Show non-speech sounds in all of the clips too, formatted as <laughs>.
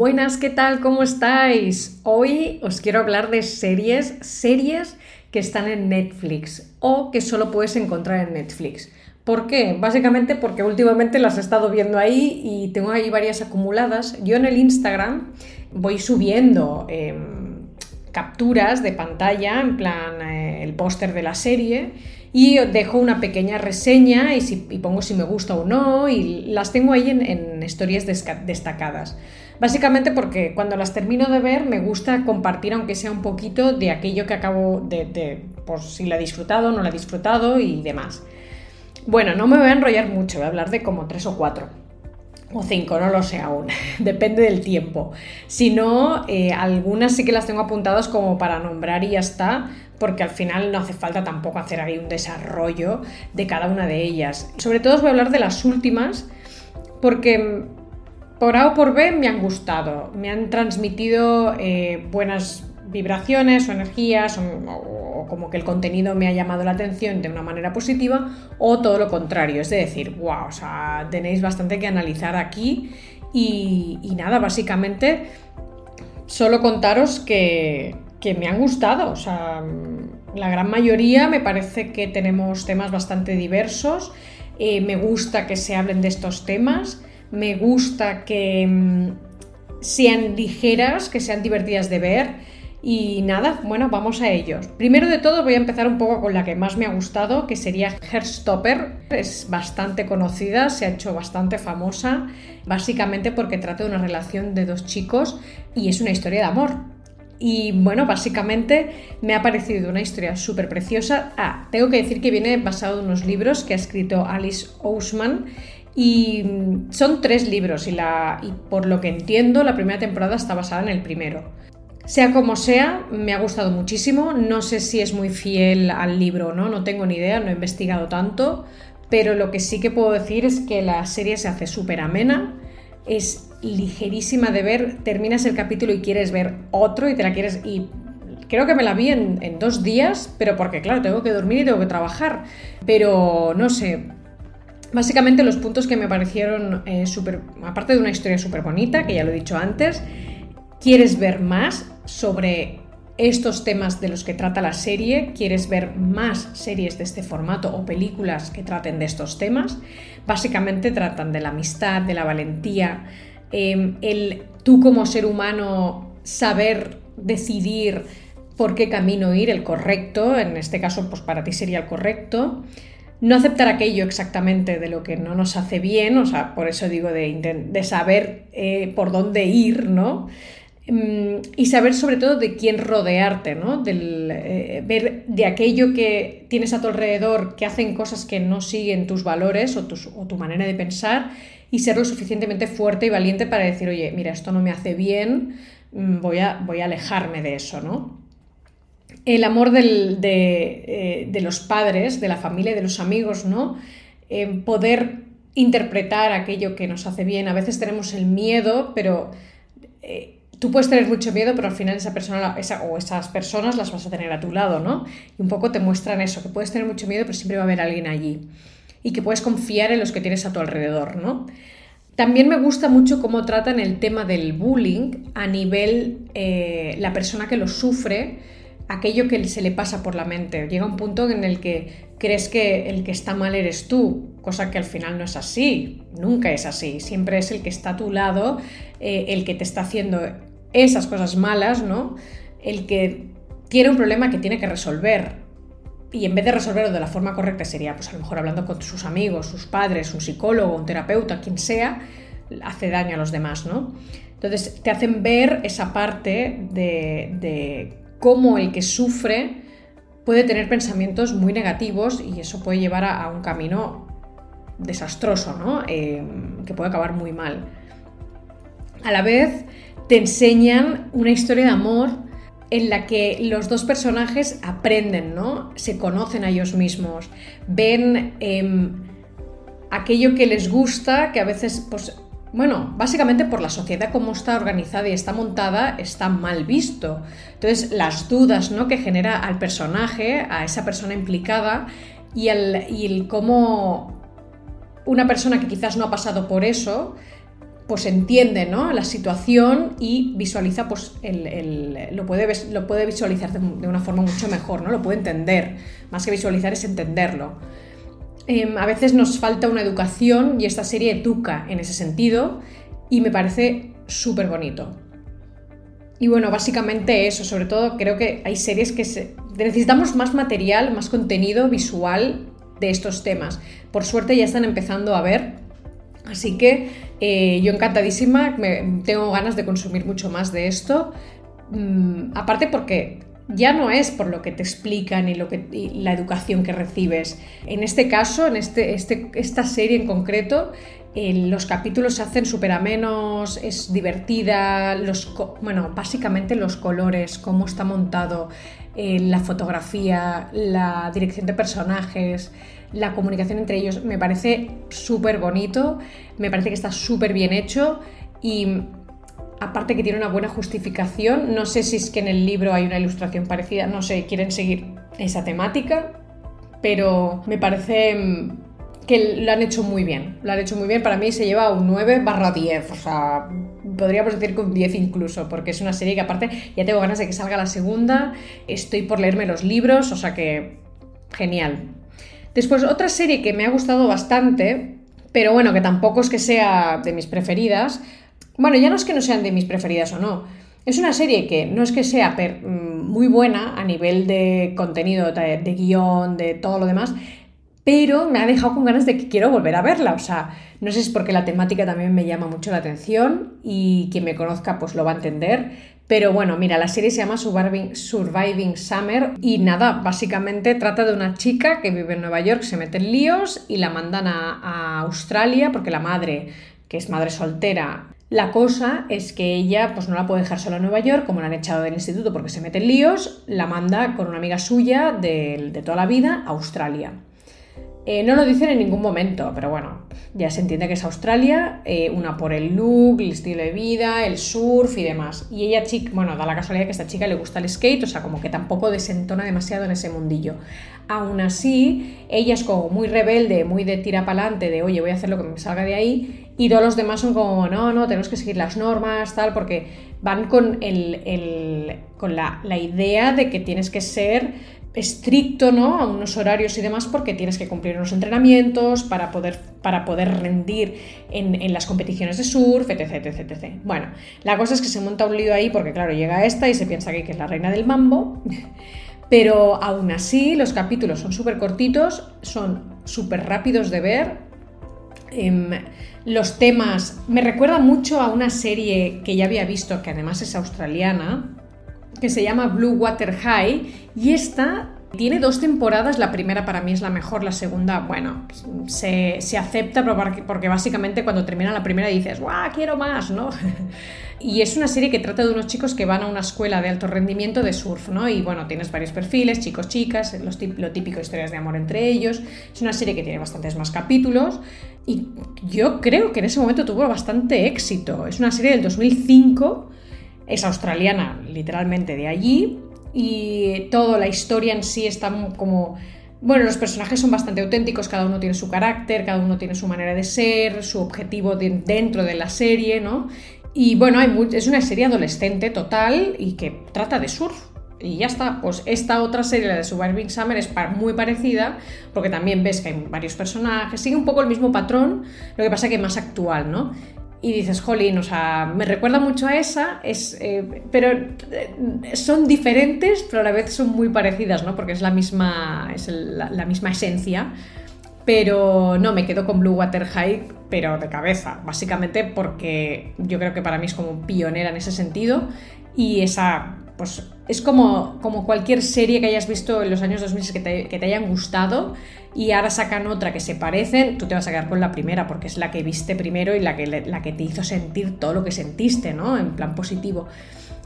Buenas, ¿qué tal? ¿Cómo estáis? Hoy os quiero hablar de series, series que están en Netflix o que solo puedes encontrar en Netflix. ¿Por qué? Básicamente porque últimamente las he estado viendo ahí y tengo ahí varias acumuladas. Yo en el Instagram voy subiendo em, capturas de pantalla, en plan eh, el póster de la serie, y dejo una pequeña reseña y, pongo si me gusta o no, y las tengo ahí en historias destacadas. Básicamente porque cuando las termino de ver me gusta compartir, aunque sea un poquito, de aquello que acabo de, por si la he disfrutado, no la he disfrutado y demás. Bueno, no me voy a enrollar mucho, voy a hablar de como tres o cuatro. O cinco, no lo sé aún, <laughs> depende del tiempo. Si no, eh, algunas sí que las tengo apuntadas como para nombrar y ya está, porque al final no hace falta tampoco hacer ahí un desarrollo de cada una de ellas. Sobre todo os voy a hablar de las últimas, porque por A o por B me han gustado, me han transmitido eh, buenas vibraciones o energías o, como que el contenido me ha llamado la atención de una manera positiva o todo lo contrario, es decir, wow, o sea, tenéis bastante que analizar aquí y, nada, básicamente solo contaros que, me han gustado, o sea, la gran mayoría me parece que tenemos temas bastante diversos, eh, me gusta que se hablen de estos temas, me gusta que mm, sean ligeras, que sean divertidas de ver. Y nada, bueno, vamos a ellos. Primero de todo voy a empezar un poco con la que más me ha gustado, que sería Herstopper. Es bastante conocida, se ha hecho bastante famosa, básicamente porque trata de una relación de dos chicos y es una historia de amor. Y bueno, básicamente me ha parecido una historia súper preciosa. Ah, tengo que decir que viene basado en unos libros que ha escrito Alice Ousman y son tres libros y, la, y por lo que entiendo la primera temporada está basada en el primero. Sea como sea, me ha gustado muchísimo. No sé si es muy fiel al libro o no, no tengo ni idea, no he investigado tanto. Pero lo que sí que puedo decir es que la serie se hace súper amena, es ligerísima de ver, terminas el capítulo y quieres ver otro y te la quieres... Y creo que me la vi en, en dos días, pero porque claro, tengo que dormir y tengo que trabajar. Pero no sé, Básicamente los puntos que me parecieron eh, súper, aparte de una historia súper bonita, que ya lo he dicho antes, quieres ver más sobre estos temas de los que trata la serie, quieres ver más series de este formato o películas que traten de estos temas, básicamente tratan de la amistad, de la valentía, em, el tú como ser humano saber decidir por qué camino ir, el correcto, en este caso pues para ti sería el correcto, no aceptar aquello exactamente de lo que no nos hace bien, o sea, por eso digo de, saber eh, por dónde ir, ¿no? Mm, y saber sobre todo de quién rodearte, ¿no? Del, eh, ver de aquello que tienes a tu alrededor que hacen cosas que no siguen tus valores o, o tu manera de pensar y ser lo suficientemente fuerte y valiente para decir, oye, mira, esto no me hace bien, mm, voy a, voy a alejarme de eso, ¿no? El amor eh, de, los padres, de la familia, de los amigos, ¿no? poder interpretar aquello que nos hace bien. A veces tenemos el miedo, pero eh, tú puedes tener mucho miedo, pero al final esa persona o esas personas las vas a tener a tu lado, ¿no? Y un poco te muestran eso, que puedes tener mucho miedo, pero siempre va a haber alguien allí. Y que puedes confiar en los que tienes a tu alrededor, ¿no? También me gusta mucho cómo tratan el tema del bullying a nivel eh, la persona que lo sufre aquello que se le pasa por la mente. Llega un punto en el que crees que el que está mal eres tú, cosa que al final no es así, nunca es así. Siempre es el que está a tu lado, eh, el que te está haciendo esas cosas malas, ¿no? El que tiene un problema que tiene que resolver. Y en vez de resolverlo de la forma correcta sería, pues a lo mejor hablando con sus amigos, sus padres, un psicólogo, un terapeuta, quien sea, hace daño a los demás, ¿no? Entonces te hacen ver esa parte de cómo el que sufre puede tener pensamientos muy negativos y eso puede llevar a, un camino desastroso, ¿no? Eh, que puede acabar muy mal. A la vez, te enseñan una historia de amor en la que los dos personajes aprenden, ¿no? Se conocen a ellos mismos, ven em, aquello que les gusta, que a veces pues, bueno, básicamente por la sociedad como está organizada y está montada, está mal visto. Entonces, las dudas ¿no? que genera al personaje, a esa persona implicada, y el, el cómo una persona que quizás no ha pasado por eso pues entiende ¿no? la situación y visualiza, pues lo, puede, lo puede visualizar de, una forma mucho mejor, ¿no? Lo puede entender. Más que visualizar es entenderlo. Em, a veces nos falta una educación y esta serie educa en ese sentido y me parece súper bonito. Y bueno, básicamente eso, sobre todo creo que hay series que necesitamos más material, más contenido visual de estos temas. Por suerte ya están empezando a ver Así que eh, yo encantadísima, tengo ganas de consumir mucho más de esto. Mm, aparte porque ya no es por lo que te explican y, lo que, la educación que recibes. En este caso, en este, este, esta serie en concreto, eh, los capítulos se hacen súper amenos, es divertida, los, bueno, básicamente los colores, cómo está montado, eh, la fotografía, la dirección de personajes, la comunicación entre ellos me parece súper bonito, me parece que está súper bien hecho y aparte que tiene una buena justificación, no sé si es que en el libro hay una ilustración parecida, no sé, quieren seguir esa temática, pero me parece mm, que lo han hecho muy bien, lo han hecho muy bien, para mí se lleva un 9 barra 10, o sea, podríamos decir que un 10 incluso, porque es una serie que aparte ya tengo ganas de que salga la segunda, estoy por leerme los libros, o sea que genial, Después, otra serie que me ha gustado bastante, pero bueno, que tampoco es que sea de mis preferidas. Bueno, ya no es que no sean de mis preferidas o no. Es una serie que no es que sea mm, muy buena a nivel de contenido, de, de guion, de todo lo demás, pero me ha dejado con ganas de que quiero volver a verla. O sea, no sé si es porque la temática también me llama mucho la atención y quien me conozca pues lo va a entender. Pero bueno, mira, la serie se llama Surviving, Summer y nada, básicamente trata de una chica que vive en Nueva York, se mete en líos y la mandan a, Australia porque la madre, que es madre soltera, la cosa es que ella pues no la puede dejar sola en Nueva York, como la han echado del instituto porque se mete en líos, la manda con una amiga suya de, toda la vida a Australia. Eh, no lo dicen en ningún momento, pero bueno, ya se entiende que es Australia, eh, una por el look, el estilo de vida, el surf y demás. Y ella, chica, bueno, da la casualidad que a esta chica le gusta el skate, o sea, como que tampoco desentona demasiado en ese mundillo. Aún así, ella es como muy rebelde, muy de tira para adelante, de oye, voy a hacer lo que me salga de ahí, y todos los demás son como, no, no, tenemos que seguir las normas, tal, porque van con, el, con la, la idea de que tienes que ser estricto, ¿no? A unos horarios y demás, porque tienes que cumplir unos entrenamientos para poder, para poder rendir en, las competiciones de surf, etc, etc, etc. Bueno, la cosa es que se monta un lío ahí porque, claro, llega esta y se piensa que, es la reina del mambo. <laughs> Pero aún así, los capítulos son súper cortitos, son súper rápidos de ver. Em, los temas me recuerda mucho a una serie que ya había visto, que además es australiana, que se llama Blue Water High y esta tiene dos temporadas, la primera para mí es la mejor, la segunda, bueno, se, acepta porque básicamente cuando termina la primera dices, ¡guau, quiero más! ¿no? <laughs> y es una serie que trata de unos chicos que van a una escuela de alto rendimiento de surf, ¿no? Y bueno, tienes varios perfiles, chicos, chicas, los lo típico historias de amor entre ellos. Es una serie que tiene bastantes más capítulos y yo creo que en ese momento tuvo bastante éxito. Es una serie del 2005 es australiana, literalmente de allí, y toda la historia en sí está como... Bueno, los personajes son bastante auténticos, cada uno tiene su carácter, cada uno tiene su manera de ser, su objetivo dentro de la serie, ¿no? Y bueno, es una serie adolescente total y que trata de surf. Y ya está, pues esta otra serie, la de Surviving Summer, es muy parecida, porque también ves que hay varios personajes, sigue un poco el mismo patrón, lo que pasa que más actual, ¿no? y dices, jolín, o sea, me recuerda mucho a esa, es, eh, pero eh, son diferentes, pero a la vez son muy parecidas, ¿no? Porque es la misma, es la, misma esencia. Pero no, me quedo con Blue Water High, pero de cabeza, básicamente porque yo creo que para mí es como pionera en ese sentido y esa, pues es como, como cualquier serie que hayas visto en los años 2000 que te, que te hayan gustado y ahora sacan otra que se parecen, tú te vas a quedar con la primera porque es la que viste primero y la que, la que te hizo sentir todo lo que sentiste, ¿no? En plan positivo.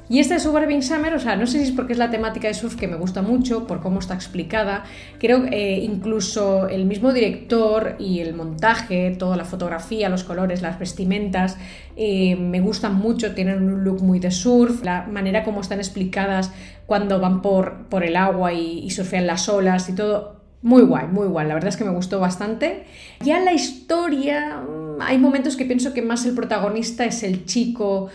Y esta de Surviving Summer, o sea, no sé si es porque es la temática de surf que me gusta mucho, por cómo está explicada. Creo que eh, incluso el mismo director y el montaje, toda la fotografía, los colores, las vestimentas, eh, me gustan mucho, tienen un look muy de surf, la manera como están explicadas cuando van por, por el agua y, y surfean las olas y todo, Muy guay, muy guay. La verdad es que me gustó bastante. Ya la historia, mm, hay momentos que pienso que más el protagonista es el chico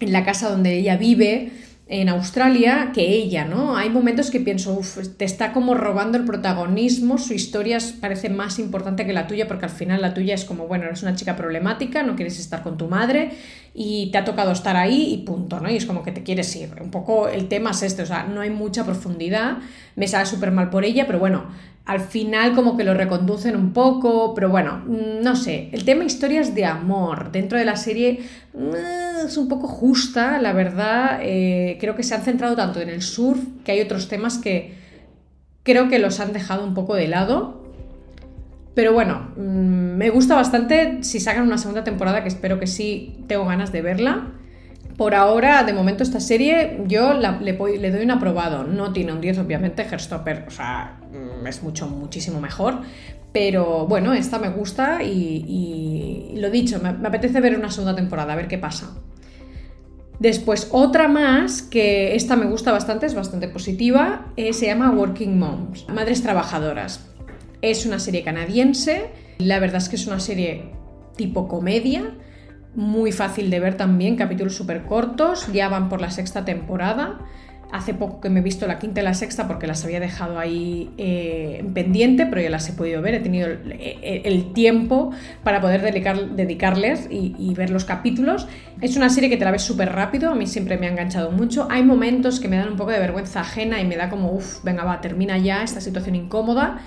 en la casa donde ella vive en Australia que ella, ¿no? Hay momentos que pienso, uff, te está como robando el protagonismo, su historia parece más importante que la tuya porque al final la tuya es como, bueno, eres una chica problemática, no quieres estar con tu madre y te ha tocado estar ahí y punto, ¿no? Y es como que te quieres ir. Un poco el tema es este, o sea, no hay mucha profundidad, me sale súper mal por ella, pero bueno, al final como que lo reconducen un poco, pero bueno, mm, no sé, el tema historias de amor dentro de la serie mm, es un poco justa, la verdad, eh, creo que se han centrado tanto en el surf que hay otros temas que creo que los han dejado un poco de lado. Pero bueno, mm, me gusta bastante si sacan una segunda temporada, que espero que sí, tengo ganas de verla. Por ahora, de momento, esta serie yo le, doy un aprobado. No tiene un 10, obviamente, Herstopper, o sea, mm, es mucho, muchísimo mejor. Pero bueno, esta me gusta y, lo dicho, me, apetece ver una segunda temporada, a ver qué pasa. Después, otra más, que esta me gusta bastante, es bastante positiva, eh, se llama Working Moms, Madres Trabajadoras. Es una serie canadiense, la verdad es que es una serie tipo comedia, muy fácil de ver también, capítulos súper cortos, ya van por la sexta temporada. Hace poco que me he visto la quinta y la sexta porque las había dejado ahí eh, pendiente, pero ya las he podido ver, he tenido el, tiempo para poder dedicarles y, ver los capítulos. Es una serie que te la ves súper rápido, a mí siempre me ha enganchado mucho. Hay momentos que me dan un poco de vergüenza ajena y me da como, uff, venga, va, termina ya esta situación incómoda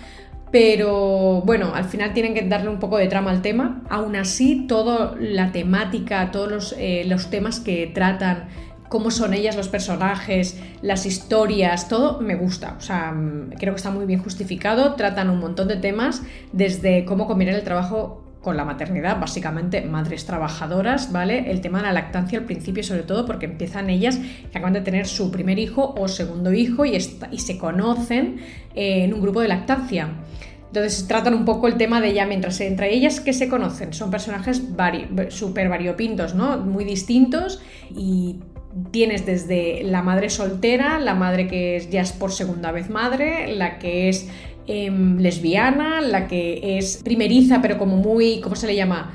pero bueno, al final tienen que darle un poco de trama al tema. Aún así, toda la temática, todos los, eh, los, temas que tratan, cómo son ellas los personajes, las historias, todo me gusta. O sea, mm, creo que está muy bien justificado. Tratan un montón de temas, desde cómo combinar el trabajo con la maternidad, básicamente madres trabajadoras, ¿vale? El tema de la lactancia al principio, sobre todo porque empiezan ellas que acaban de tener su primer hijo o segundo hijo y, se conocen eh, en un grupo de lactancia. Entonces tratan un poco el tema de ya mientras entre ellas que se conocen, son personajes súper variopintos, ¿no? Muy distintos y tienes desde la madre soltera, la madre que es, ya es por segunda vez madre, la que es Em, lesbiana, la que es primeriza, pero como muy, ¿cómo se le llama?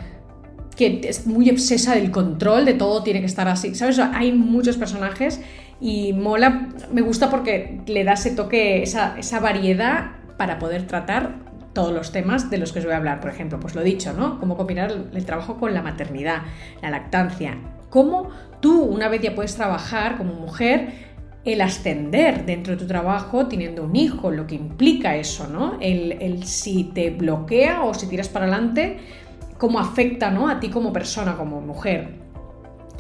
Que es muy obsesa del control, de todo tiene que estar así. ¿Sabes? Hay muchos personajes y mola, me gusta porque le da ese toque, esa, esa variedad para poder tratar todos los temas de los que os voy a hablar. Por ejemplo, pues lo dicho, ¿no? Cómo combinar el trabajo con la maternidad, la lactancia. Cómo tú, una vez ya puedes trabajar como mujer, el ascender dentro de tu trabajo teniendo un hijo, lo que implica eso, ¿no? El, si te bloquea o si tiras para adelante, cómo afecta ¿no? a ti como persona, como mujer,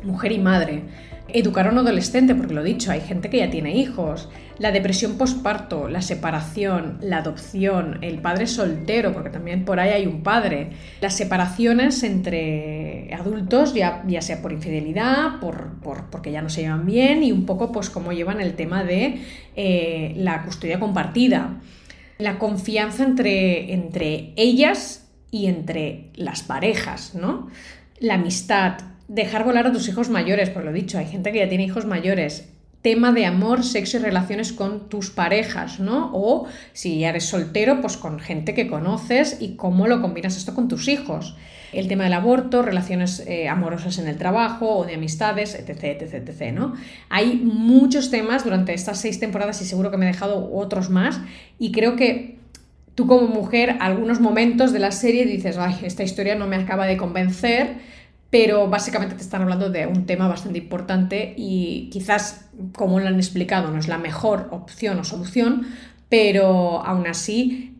mujer y madre. Educar a un adolescente, porque lo he dicho, hay gente que ya tiene hijos. La depresión postparto, la separación, la adopción, el padre soltero, porque también por ahí hay un padre. Las separaciones entre adultos, ya, ya sea por infidelidad, por, porque ya no se llevan bien, y un poco pues cómo llevan el tema de eh, la custodia compartida. La confianza entre, entre ellas y entre las parejas, ¿no? La amistad, dejar volar a tus hijos mayores, por lo dicho, hay gente que ya tiene hijos mayores. Tema de amor, sexo y relaciones con tus parejas, ¿no? O si ya eres soltero, pues con gente que conoces y cómo lo combinas esto con tus hijos. El tema del aborto, relaciones eh, amorosas en el trabajo o de amistades, etc, etc, etc, ¿no? Hay muchos temas durante estas seis temporadas y seguro que me he dejado otros más y creo que tú como mujer, algunos momentos de la serie dices, ay, esta historia no me acaba de convencer, pero básicamente te están hablando de un tema bastante importante y quizás, como lo han explicado, no es la mejor opción o solución, pero aún así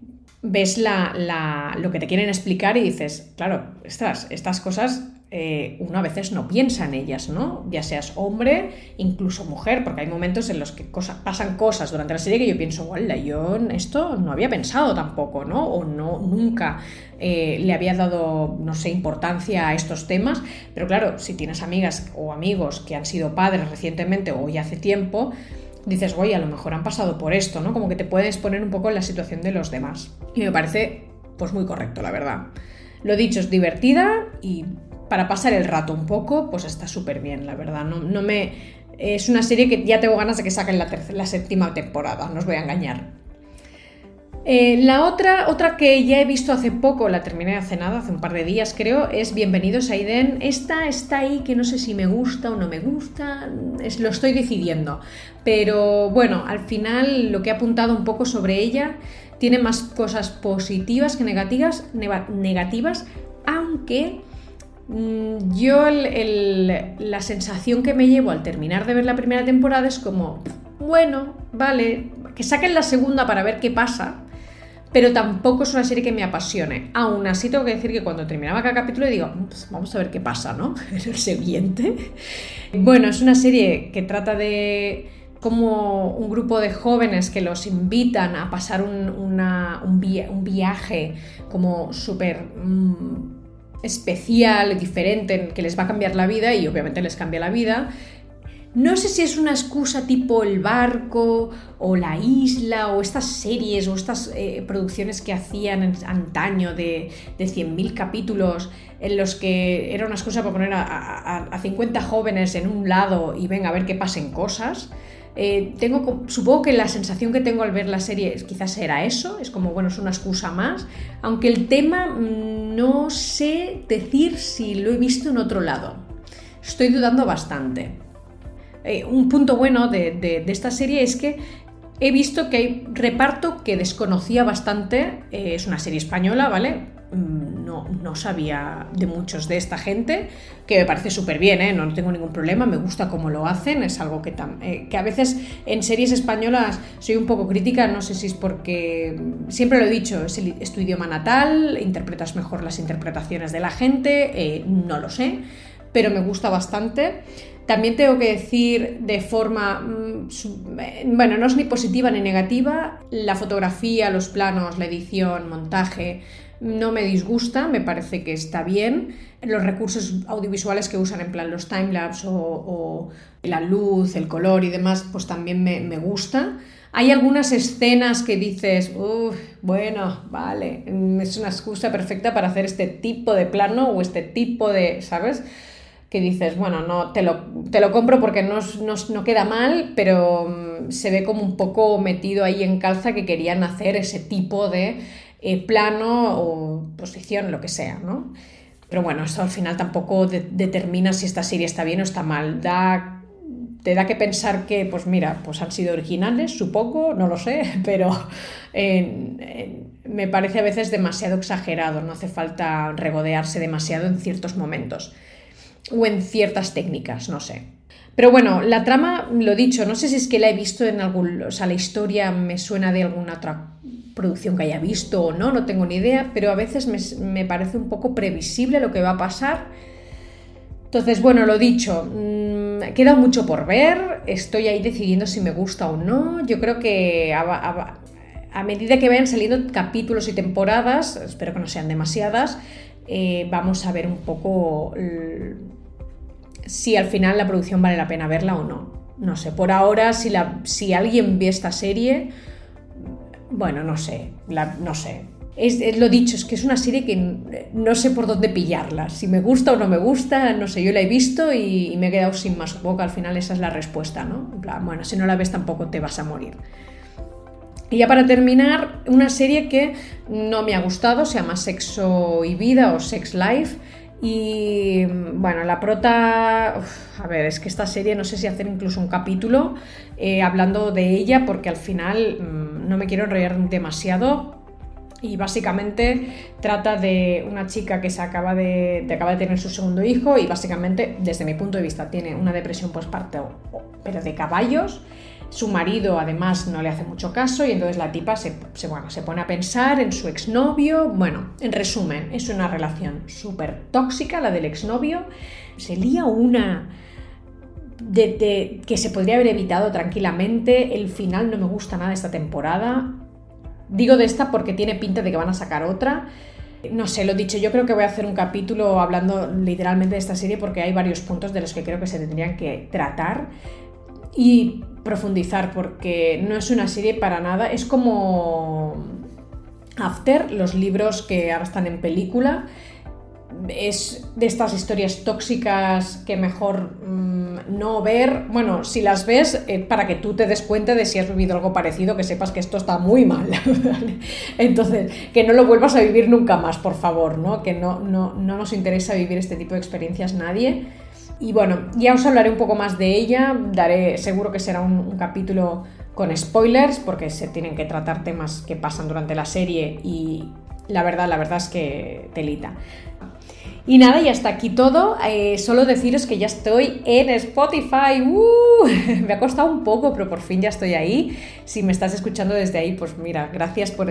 ves la, lo que te quieren explicar y dices, claro, estas, estas cosas eh, uno a veces no piensa en ellas, ¿no? Ya seas hombre, incluso mujer, porque hay momentos en los que pasan cosas durante la serie que yo pienso, bueno, yo esto no había pensado tampoco, ¿no? O no, nunca eh, le había dado, no sé, importancia a estos temas, pero claro, si tienes amigas o amigos que han sido padres recientemente o ya hace tiempo, dices, oye, a lo mejor han pasado por esto, ¿no? Como que te puedes poner un poco en la situación de los demás. Y me parece, pues muy correcto, la verdad. Lo dicho, es divertida y para pasar el rato un poco, pues está súper bien, la verdad. No, no, me. Es una serie que ya tengo ganas de que saquen la, la séptima temporada, no os voy a engañar. Eh, la otra, otra que ya he visto hace poco, la terminé hace nada, hace un par de días creo, es Bienvenidos a Eden. Esta está ahí que no sé si me gusta o no me gusta, es, lo estoy decidiendo. Pero bueno, al final lo que he apuntado un poco sobre ella tiene más cosas positivas que negativas, negativas aunque mm, yo la sensación que me llevo al terminar de ver la primera temporada es como, bueno, vale, que saquen la segunda para ver qué pasa pero tampoco es una serie que me apasione. Aún así tengo que decir que cuando terminaba cada capítulo digo, pues vamos a ver qué pasa, ¿no? <laughs> En el siguiente. Bueno, es una serie que trata de como un grupo de jóvenes que los invitan a pasar un, un, viaje como súper mm, especial, diferente, que les va a cambiar la vida y obviamente les cambia la vida. No sé si es una excusa tipo el barco o la isla o estas series o estas eh, producciones que hacían antaño de, de 100.000 capítulos en los que era una excusa para poner a, 50 jóvenes en un lado y venga a ver qué pasen cosas. Eh, tengo, supongo que la sensación que tengo al ver la serie quizás era eso, es como, bueno, es una excusa más, aunque el tema mm, no sé decir si lo he visto en otro lado. Estoy dudando bastante. Eh, un punto bueno de, esta serie es que he visto que hay reparto que desconocía bastante. Eh, es una serie española, ¿vale? Mm, no, no, sabía de muchos de esta gente, que me parece súper bien, ¿eh? no tengo ningún problema, me gusta cómo lo hacen, es algo que, que a veces en series españolas soy un poco crítica, no sé si es porque, siempre lo he dicho, es, es tu idioma natal, interpretas mejor las interpretaciones de la gente, no lo sé, pero me gusta bastante. También tengo que decir de forma, mm, bueno, no es ni positiva ni negativa, la fotografía, los planos, la edición, montaje, no me disgusta, me parece que está bien. Los recursos audiovisuales que usan en plan los timelapse o, o la luz, el color y demás, pues también me, gusta. Hay algunas escenas que dices, bueno, vale, es una excusa perfecta para hacer este tipo de plano o este tipo de, ¿sabes? Que dices, bueno, no te lo, te lo compro porque no, no, queda mal, pero mm, se ve como un poco metido ahí en calza que querían hacer ese tipo de eh, plano o posición, lo que sea, ¿no? Pero bueno, eso al final tampoco determina si esta serie está bien o está mal. Da, te da que pensar que, pues mira, pues han sido originales, supongo, no lo sé, <laughs> pero me parece a veces demasiado exagerado, no hace falta regodearse demasiado en ciertos momentos o en ciertas técnicas, no sé. Pero bueno, la trama, lo dicho, no sé si es que la he visto en algún, o sea, la historia me suena de alguna otra producción que haya visto o no, no tengo ni idea, pero a veces me, parece un poco previsible lo que va a pasar. Entonces, bueno, lo dicho, mm, queda mucho por ver, estoy ahí decidiendo si me gusta o no. Yo creo que a, a medida que vayan saliendo capítulos y temporadas, espero que no sean demasiadas, eh, vamos a ver un poco si al final la producción vale la pena verla o no. No sé, por ahora si, la, si alguien ve esta serie, bueno, no sé, no sé. Es, lo dicho, es que es una serie que no sé por dónde pillarla. Si me gusta o no me gusta, no sé, yo la he visto y, me he quedado sin más boca. Al final esa es la respuesta, ¿no? bueno, si no la ves tampoco te vas a morir. Y ya para terminar, una serie que no me ha gustado, se llama Sexo y Vida o Sex Life. Y bueno, la prota, a ver, es que esta serie no sé si hacer incluso un capítulo eh, hablando de ella porque al final mm, no me quiero enrollar demasiado. Y básicamente trata de una chica que se acaba de, acaba de tener su segundo hijo y básicamente, desde mi punto de vista, tiene una depresión postparto, pero de caballos su marido además no le hace mucho caso y entonces la tipa se, bueno, se pone a pensar en su exnovio. Bueno, en resumen, es una relación súper tóxica la del exnovio. Se lía una de, que se podría haber evitado tranquilamente. El final no me gusta nada esta temporada. Digo de esta porque tiene pinta de que van a sacar otra. No sé, lo dicho, yo creo que voy a hacer un capítulo hablando literalmente de esta serie porque hay varios puntos de los que creo que se tendrían que tratar. Y profundizar porque no es una serie para nada, es como After, los libros que ahora están en película. es de estas historias tóxicas que mejor mm, no ver. Bueno, si las ves, eh, para que tú te des cuenta de si has vivido algo parecido, que sepas que esto está muy mal. <laughs> Entonces, que no lo vuelvas a vivir nunca más, por favor, ¿no? Que no, no, no nos interesa vivir este tipo de experiencias nadie. Y bueno, ya os hablaré un poco más de ella, daré, seguro que será un capítulo con spoilers, porque se tienen que tratar temas que pasan durante la serie y la verdad, la verdad es que telita. Y nada, y hasta aquí todo. Eh, solo deciros que ya estoy en Spotify. ¡Uh! <laughs> me ha costado un poco, pero por fin ya estoy ahí. Si me estás escuchando desde ahí, pues mira, gracias por,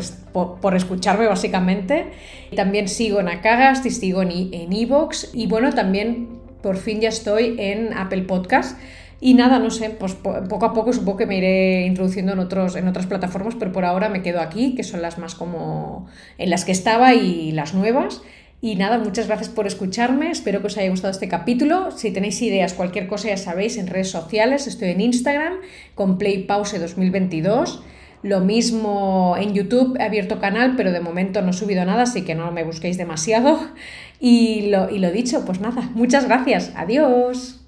por, escucharme básicamente. También sigo en Acagast y sigo en Evox. y bueno, también por fin ya estoy en Apple Podcast. Y nada, no sé, pues poco a poco supongo que me iré introduciendo en, otros, en otras plataformas, pero por ahora me quedo aquí, que son las más como en las que estaba y las nuevas. Y nada, muchas gracias por escucharme, espero que os haya gustado este capítulo. Si tenéis ideas, cualquier cosa ya sabéis, en redes sociales, estoy en Instagram con PlayPause2022. Lo mismo en YouTube, he abierto canal, pero de momento no he subido nada, así que no me busquéis demasiado. Y lo, y lo dicho, pues nada, muchas gracias, adiós.